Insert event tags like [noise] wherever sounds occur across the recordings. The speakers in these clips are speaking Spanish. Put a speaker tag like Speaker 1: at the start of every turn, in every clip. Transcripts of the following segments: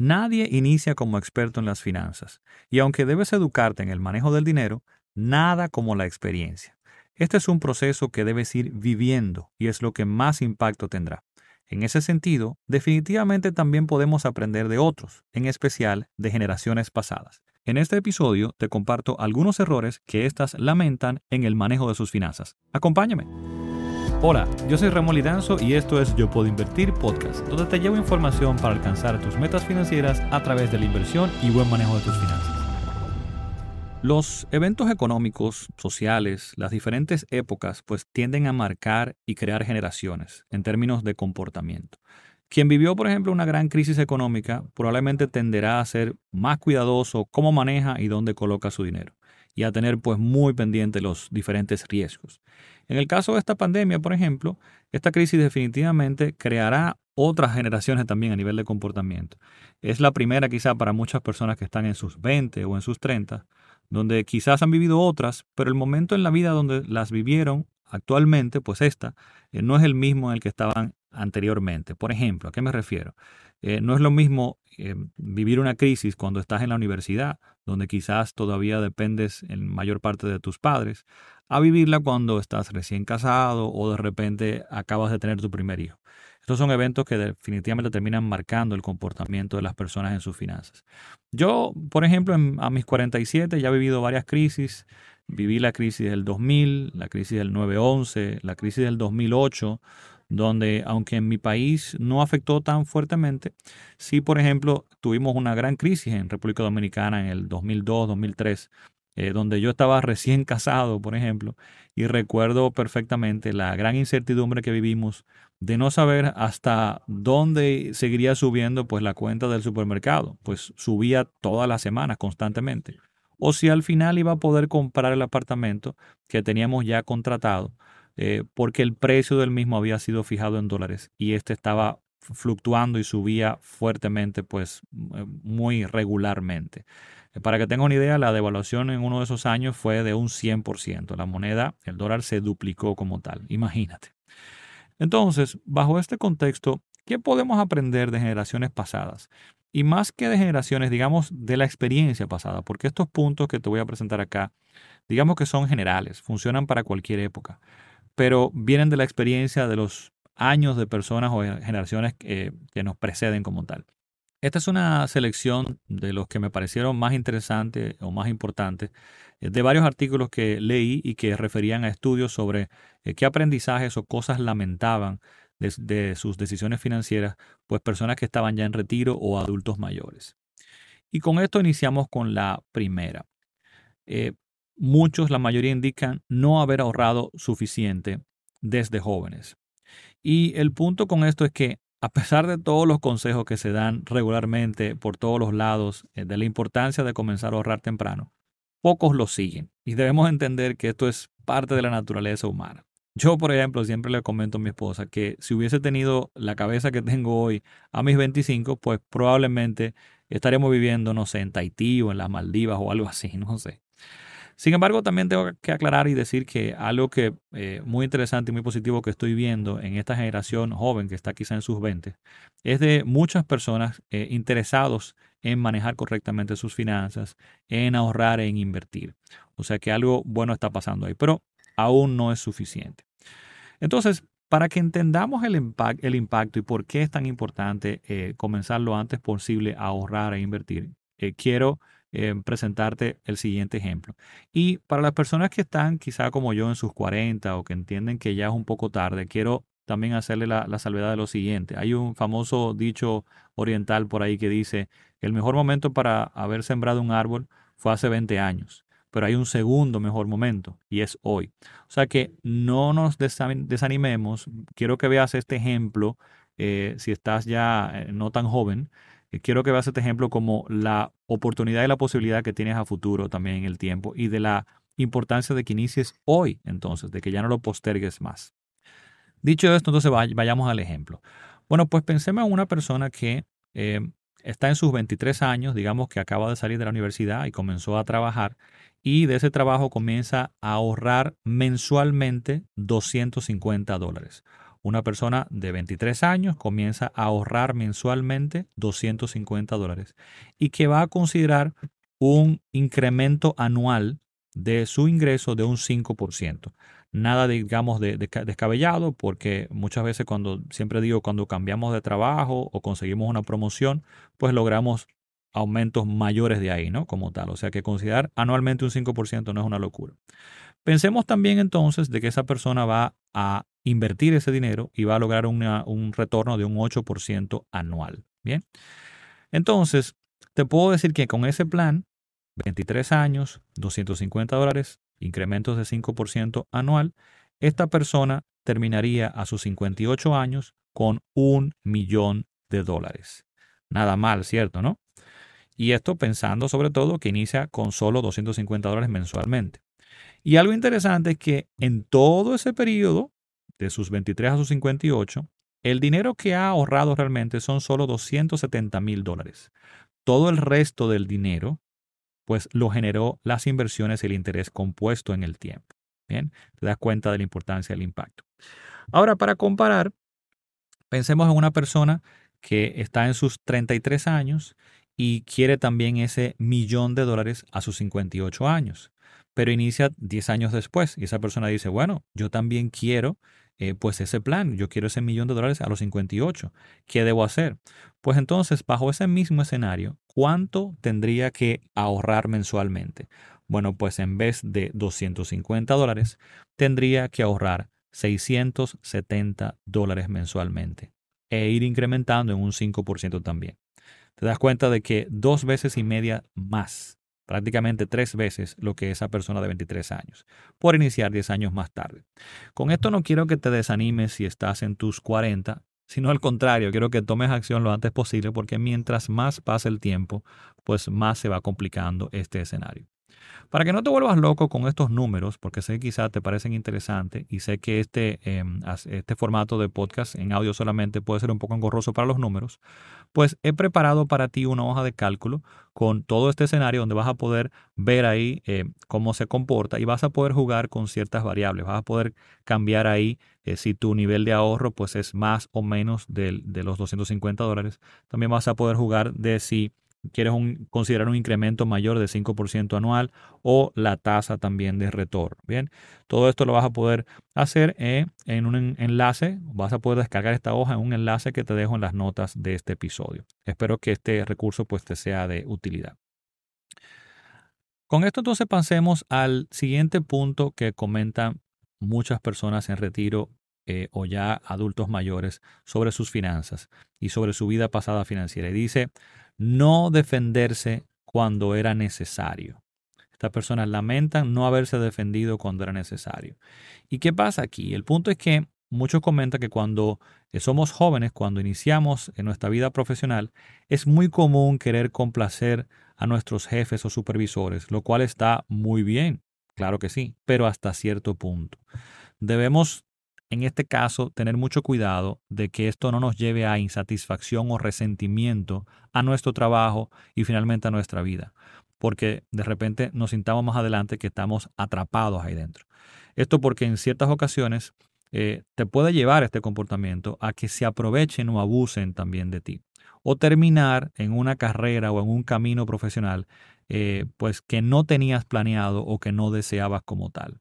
Speaker 1: Nadie inicia como experto en las finanzas, y aunque debes educarte en el manejo del dinero, nada como la experiencia. Este es un proceso que debes ir viviendo y es lo que más impacto tendrá. En ese sentido, definitivamente también podemos aprender de otros, en especial de generaciones pasadas. En este episodio te comparto algunos errores que éstas lamentan en el manejo de sus finanzas. Acompáñame. Hola, yo soy Ramón Lidanzo y esto es Yo Puedo Invertir Podcast, donde te llevo información para alcanzar tus metas financieras a través de la inversión y buen manejo de tus finanzas. Los eventos económicos, sociales, las diferentes épocas, pues tienden a marcar y crear generaciones en términos de comportamiento. Quien vivió, por ejemplo, una gran crisis económica probablemente tenderá a ser más cuidadoso cómo maneja y dónde coloca su dinero y a tener pues muy pendiente los diferentes riesgos. En el caso de esta pandemia, por ejemplo, esta crisis definitivamente creará otras generaciones también a nivel de comportamiento. Es la primera quizá para muchas personas que están en sus 20 o en sus 30 donde quizás han vivido otras, pero el momento en la vida donde las vivieron actualmente, pues esta, eh, no es el mismo en el que estaban anteriormente. Por ejemplo, ¿a qué me refiero? Eh, no es lo mismo eh, vivir una crisis cuando estás en la universidad, donde quizás todavía dependes en mayor parte de tus padres, a vivirla cuando estás recién casado o de repente acabas de tener tu primer hijo. Estos son eventos que definitivamente terminan marcando el comportamiento de las personas en sus finanzas. Yo, por ejemplo, a mis 47 ya he vivido varias crisis. Viví la crisis del 2000, la crisis del 9-11, la crisis del 2008, donde aunque en mi país no afectó tan fuertemente, sí, por ejemplo, tuvimos una gran crisis en República Dominicana en el 2002-2003, eh, donde yo estaba [laughs] recién casado, por ejemplo, y recuerdo perfectamente la gran incertidumbre que vivimos de no saber hasta dónde seguiría subiendo pues la cuenta del supermercado, pues subía todas las semanas constantemente. O si al final iba a poder comprar el apartamento que teníamos ya contratado, eh, porque el precio del mismo había sido fijado en dólares y este estaba fluctuando y subía fuertemente, pues eh, muy regularmente. Eh, para que tenga una idea, la devaluación en uno de esos años fue de un 100%. La moneda, el dólar se duplicó como tal. Imagínate. Entonces, bajo este contexto, ¿qué podemos aprender de generaciones pasadas? Y más que de generaciones, digamos, de la experiencia pasada, porque estos puntos que te voy a presentar acá, digamos que son generales, funcionan para cualquier época, pero vienen de la experiencia de los años de personas o generaciones que, nos preceden como tal. Esta es una selección de los que me parecieron más interesantes o más importantes eh, de varios artículos que leí y que referían a estudios sobre eh, qué aprendizajes o cosas lamentaban de, sus decisiones financieras, pues personas que estaban ya en retiro o adultos mayores. Y con esto iniciamos con la primera. Eh, muchos, la mayoría indican no haber ahorrado suficiente desde jóvenes. Y el punto con esto es que a pesar de todos los consejos que se dan regularmente por todos los lados eh, de la importancia de comenzar a ahorrar temprano, pocos lo siguen. Y debemos entender que esto es parte de la naturaleza humana. Yo, por ejemplo, siempre le comento a mi esposa que si hubiese tenido la cabeza que tengo hoy a mis 25, pues probablemente estaríamos viviendo, no sé, en Tahití o en las Maldivas o algo así, [laughs] no sé. Sin embargo, también tengo que aclarar y decir que algo que eh, muy interesante y muy positivo que estoy viendo en esta generación joven que está quizá en sus 20 es de muchas personas eh, interesados en manejar correctamente sus finanzas, en ahorrar, en invertir. O sea que algo bueno está pasando ahí, pero aún no es suficiente. Entonces, para que entendamos el, el impacto y por qué es tan importante eh, comenzar lo antes posible a ahorrar e invertir, quiero eh, presentarte el siguiente ejemplo. Y para las personas que están quizá como yo en sus 40 o que entienden que ya es un poco tarde, quiero también hacerle la, salvedad de lo siguiente. Hay un famoso dicho oriental por ahí que dice, el mejor momento para haber sembrado un árbol fue hace 20 años pero hay un segundo mejor momento y es hoy. O sea que no nos desanimemos. Quiero que veas este ejemplo eh, si estás ya eh, no tan joven quiero que veas este ejemplo como la oportunidad y la posibilidad que tienes a futuro también en el tiempo y de la importancia de que inicies hoy, entonces, de que ya no lo postergues más. Dicho esto, entonces vayamos al ejemplo. Bueno, pues pensemos en una persona que eh, está en sus 23 años, digamos que acaba de salir de la universidad y comenzó a trabajar y de ese trabajo comienza a ahorrar mensualmente 250 dólares Una persona de 23 años comienza a ahorrar mensualmente 250 dólares y que va a considerar un incremento anual de su ingreso de un 5%. Nada, digamos, de, descabellado, porque muchas veces cuando, siempre digo, cuando cambiamos de trabajo o conseguimos una promoción, pues logramos aumentos mayores de ahí, ¿no? Como tal. O sea que considerar anualmente un 5% no es una locura. Pensemos también entonces de que esa persona va a invertir ese dinero y va a lograr un retorno de un 8% anual. Bien. Entonces, te puedo decir que con ese plan, 23 años, 250 dólares, incrementos de 5% anual, esta persona terminaría a sus 58 años con un millón de dólares. Nada mal, ¿cierto? ¿No? Y esto pensando sobre todo que inicia con solo 250 dólares mensualmente. Y algo interesante es que en todo ese periodo, de sus 23 a sus 58, el dinero que ha ahorrado realmente son solo 270 mil dólares. Todo el resto del dinero, pues lo generó las inversiones y el interés compuesto en el tiempo. Bien, te das cuenta de la importancia del impacto. Ahora, para comparar, pensemos en una persona que está en sus 33 años y quiere también ese millón de dólares a sus 58 años, pero inicia 10 años después y esa persona dice, bueno, yo también quiero eh, pues ese plan, yo quiero ese millón de dólares a los 58, ¿qué debo hacer? Pues entonces, bajo ese mismo escenario, ¿cuánto tendría que ahorrar mensualmente? Bueno, pues en vez de 250 dólares, tendría que ahorrar 670 dólares mensualmente e ir incrementando en un 5% también te das cuenta de que dos veces y media más, prácticamente tres veces lo que esa persona de 23 años, por iniciar 10 años más tarde. Con esto no quiero que te desanimes si estás en tus 40, sino al contrario, quiero que tomes acción lo antes posible porque mientras más pasa el tiempo, pues más se va complicando este escenario. Para que no te vuelvas loco con estos números, porque sé que quizás te parecen interesantes y sé que este, em, este formato de podcast en audio solamente puede ser un poco engorroso para los números, pues he preparado para ti una hoja de cálculo con todo este escenario donde vas a poder ver ahí eh, cómo se comporta y vas a poder jugar con ciertas variables. Vas a poder cambiar ahí eh, si tu nivel de ahorro pues es más o menos de, de los 250 dólares. También vas a poder jugar de si quieres considerar un incremento mayor de 5% anual o la tasa también de retorno. Bien, todo esto lo vas a poder hacer eh, en un enlace, vas a poder descargar esta hoja en un enlace que te dejo en las notas de este episodio. Espero que este recurso pues te sea de utilidad. Con esto entonces pasemos al siguiente punto que comentan muchas personas en retiro eh, o ya adultos mayores sobre sus finanzas y sobre su vida pasada financiera. Y dice, no defenderse cuando era necesario. Estas personas lamentan no haberse defendido cuando era necesario. ¿Y qué pasa aquí? El punto es que muchos comentan que cuando eh, somos jóvenes, cuando iniciamos en nuestra vida profesional, es muy común querer complacer a nuestros jefes o supervisores, lo cual está muy bien, claro que sí, pero hasta cierto punto. Debemos en este caso, tener mucho cuidado de que esto no nos lleve a insatisfacción o resentimiento a nuestro trabajo y finalmente a nuestra vida, porque de repente nos sintamos más adelante que estamos atrapados ahí dentro. Esto porque en ciertas ocasiones eh, te puede llevar este comportamiento a que se aprovechen o abusen también de ti, o terminar en una carrera o en un camino profesional eh, pues que no tenías planeado o que no deseabas como tal.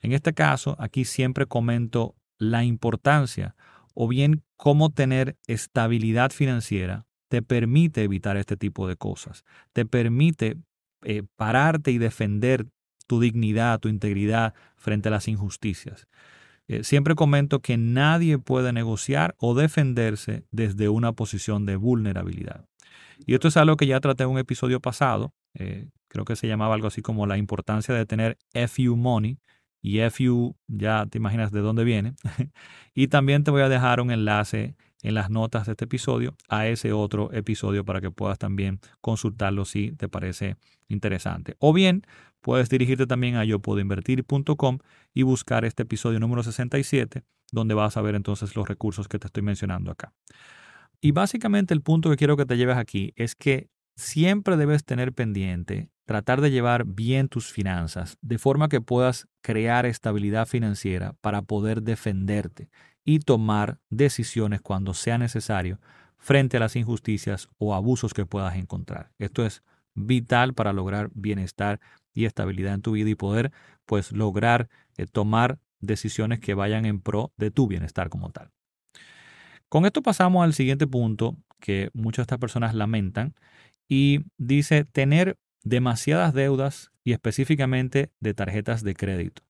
Speaker 1: En este caso, aquí siempre comento la importancia o bien cómo tener estabilidad financiera te permite evitar este tipo de cosas, te permite eh, pararte y defender tu dignidad, tu integridad frente a las injusticias. Eh, siempre comento que nadie puede negociar o defenderse desde una posición de vulnerabilidad. Y esto es algo que ya traté en un episodio pasado, eh, creo que se llamaba algo así como la importancia de tener FU Money, y FU ya te imaginas de dónde viene. [laughs] y también te voy a dejar un enlace en las notas de este episodio a ese otro episodio para que puedas también consultarlo si te parece interesante. O bien puedes dirigirte también a yo y buscar este episodio número 67 donde vas a ver entonces los recursos que te estoy mencionando acá. Y básicamente el punto que quiero que te lleves aquí es que siempre debes tener pendiente tratar de llevar bien tus finanzas de forma que puedas crear estabilidad financiera para poder defenderte y tomar decisiones cuando sea necesario frente a las injusticias o abusos que puedas encontrar. Esto es vital para lograr bienestar y estabilidad en tu vida y poder pues lograr eh, tomar decisiones que vayan en pro de tu bienestar como tal. Con esto pasamos al siguiente punto que muchas de estas personas lamentan y dice tener demasiadas deudas y específicamente de tarjetas de crédito.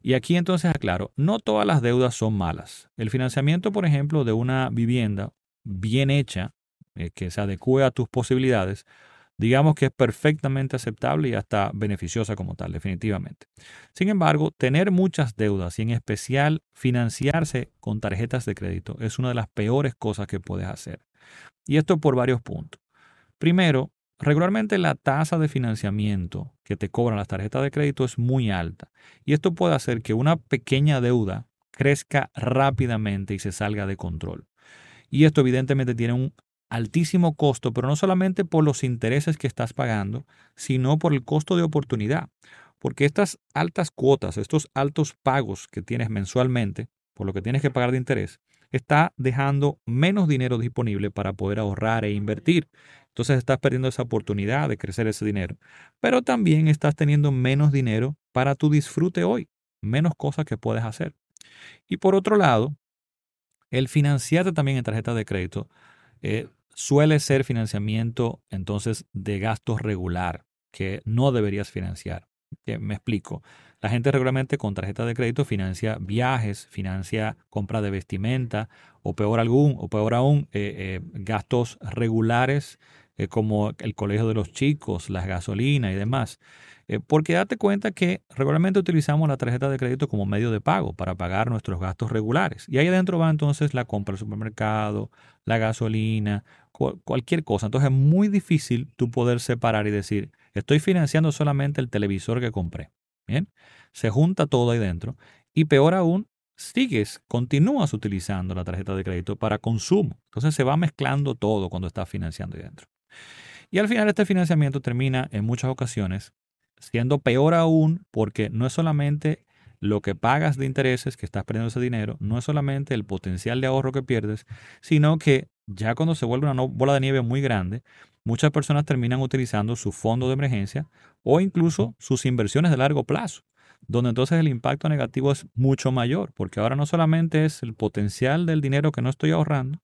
Speaker 1: Y aquí entonces aclaro, no todas las deudas son malas. El financiamiento, por ejemplo, de una vivienda bien hecha, eh, que se adecue a tus posibilidades, digamos que es perfectamente aceptable y hasta beneficiosa como tal, definitivamente. Sin embargo, tener muchas deudas y en especial financiarse con tarjetas de crédito es una de las peores cosas que puedes hacer. Y esto por varios puntos. Primero, regularmente la tasa de financiamiento que te cobran las tarjetas de crédito es muy alta. Y esto puede hacer que una pequeña deuda crezca rápidamente y se salga de control. Y esto evidentemente tiene un altísimo costo, pero no solamente por los intereses que estás pagando, sino por el costo de oportunidad. Porque estas altas cuotas, estos altos pagos que tienes mensualmente, por lo que tienes que pagar de interés, está dejando menos dinero disponible para poder ahorrar e invertir. Entonces estás perdiendo esa oportunidad de crecer ese dinero. Pero también estás teniendo menos dinero para tu disfrute hoy, menos cosas que puedes hacer. Y por otro lado, el financiarte también en tarjeta de crédito eh, suele ser financiamiento entonces de gastos regular que no deberías financiar. me explico. La gente regularmente con tarjeta de crédito financia viajes, financia compra de vestimenta o peor, algún, o peor aún, eh, eh, gastos regulares como el colegio de los chicos, las gasolinas y demás. Eh, porque date cuenta que regularmente utilizamos la tarjeta de crédito como medio de pago para pagar nuestros gastos regulares. Y ahí adentro va entonces la compra del supermercado, la gasolina, cualquier cosa. Entonces es muy difícil tú poder separar y decir, estoy financiando solamente el televisor que compré. Bien, se junta todo ahí dentro. Y peor aún, sigues, continúas utilizando la tarjeta de crédito para consumo. Entonces se va mezclando todo cuando estás financiando ahí dentro. Y al final este financiamiento termina en muchas ocasiones siendo peor aún porque no es solamente lo que pagas de intereses, que estás perdiendo ese dinero, no es solamente el potencial de ahorro que pierdes, sino que ya cuando se vuelve una bola de nieve muy grande, muchas personas terminan utilizando su fondo de emergencia o incluso sus inversiones de largo plazo, donde entonces el impacto negativo es mucho mayor, porque ahora no solamente es el potencial del dinero que no estoy ahorrando,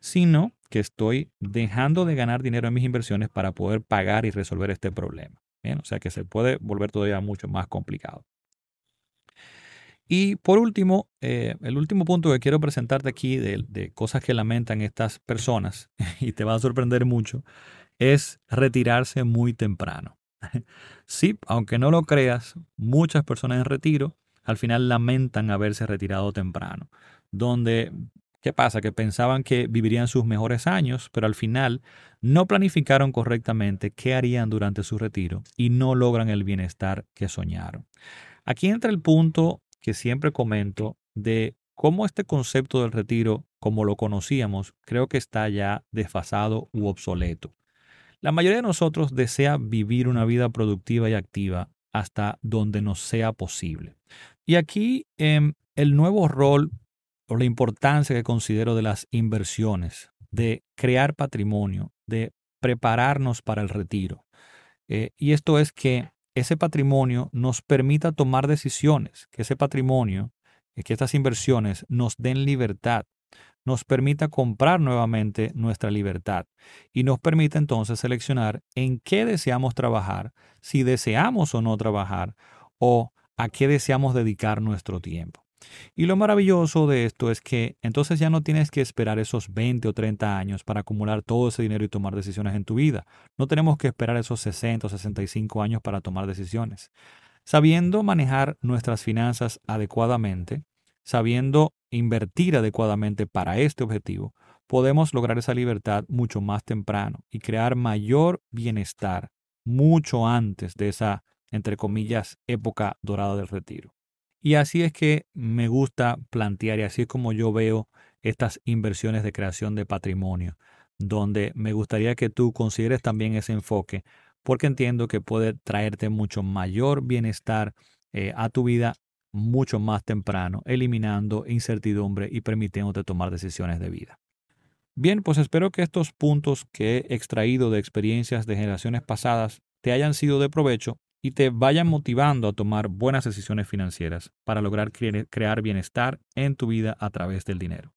Speaker 1: sino que estoy dejando de ganar dinero en mis inversiones para poder pagar y resolver este problema o sea que se puede volver todavía mucho más complicado. Y por último, eh, el último punto que quiero presentarte aquí de, de, cosas que lamentan estas personas, [laughs] y te va a sorprender mucho, es retirarse muy temprano. [laughs] Sí, aunque no lo creas, muchas personas en retiro al final lamentan haberse retirado temprano, donde ¿Qué pasa? Que pensaban que vivirían sus mejores años, pero al final no planificaron correctamente qué harían durante su retiro y no logran el bienestar que soñaron. Aquí entra el punto que siempre comento de cómo este concepto del retiro, como lo conocíamos, creo que está ya desfasado u obsoleto. La mayoría de nosotros desea vivir una vida productiva y activa hasta donde nos sea posible. Y aquí em, el nuevo rol por la importancia que considero de las inversiones, de crear patrimonio, de prepararnos para el retiro. Eh, y esto es que ese patrimonio nos permita tomar decisiones, que ese patrimonio, eh, que estas inversiones nos den libertad, nos permita comprar nuevamente nuestra libertad y nos permita entonces seleccionar en qué deseamos trabajar, si deseamos o no trabajar o a qué deseamos dedicar nuestro tiempo. Y lo maravilloso de esto es que entonces ya no tienes que esperar esos 20 o 30 años para acumular todo ese dinero y tomar decisiones en tu vida. No tenemos que esperar esos 60 o 65 años para tomar decisiones. Sabiendo manejar nuestras finanzas adecuadamente, sabiendo invertir adecuadamente para este objetivo, podemos lograr esa libertad mucho más temprano y crear mayor bienestar mucho antes de esa, entre comillas, época dorada del retiro. Y así es que me gusta plantear y así es como yo veo estas inversiones de creación de patrimonio, donde me gustaría que tú consideres también ese enfoque, porque entiendo que puede traerte mucho mayor bienestar eh, a tu vida mucho más temprano, eliminando incertidumbre y permitiéndote tomar decisiones de vida. Bien, pues espero que estos puntos que he extraído de experiencias de generaciones pasadas te hayan sido de provecho y te vayan motivando a tomar buenas decisiones financieras para lograr crear bienestar en tu vida a través del dinero.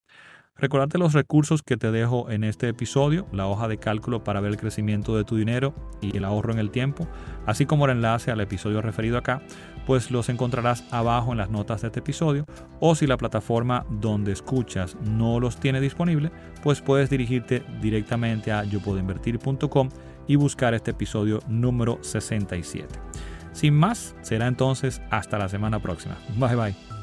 Speaker 1: Recordarte los recursos que te dejo en este episodio, la hoja de cálculo para ver el crecimiento de tu dinero y el ahorro en el tiempo, así como el enlace al episodio referido acá, pues los encontrarás abajo en las notas de este episodio o si la plataforma donde escuchas no los tiene disponible, pues puedes dirigirte directamente a yopuedoinvertir.com y buscar este episodio número 67. Sin más, será entonces hasta la semana próxima. Bye bye.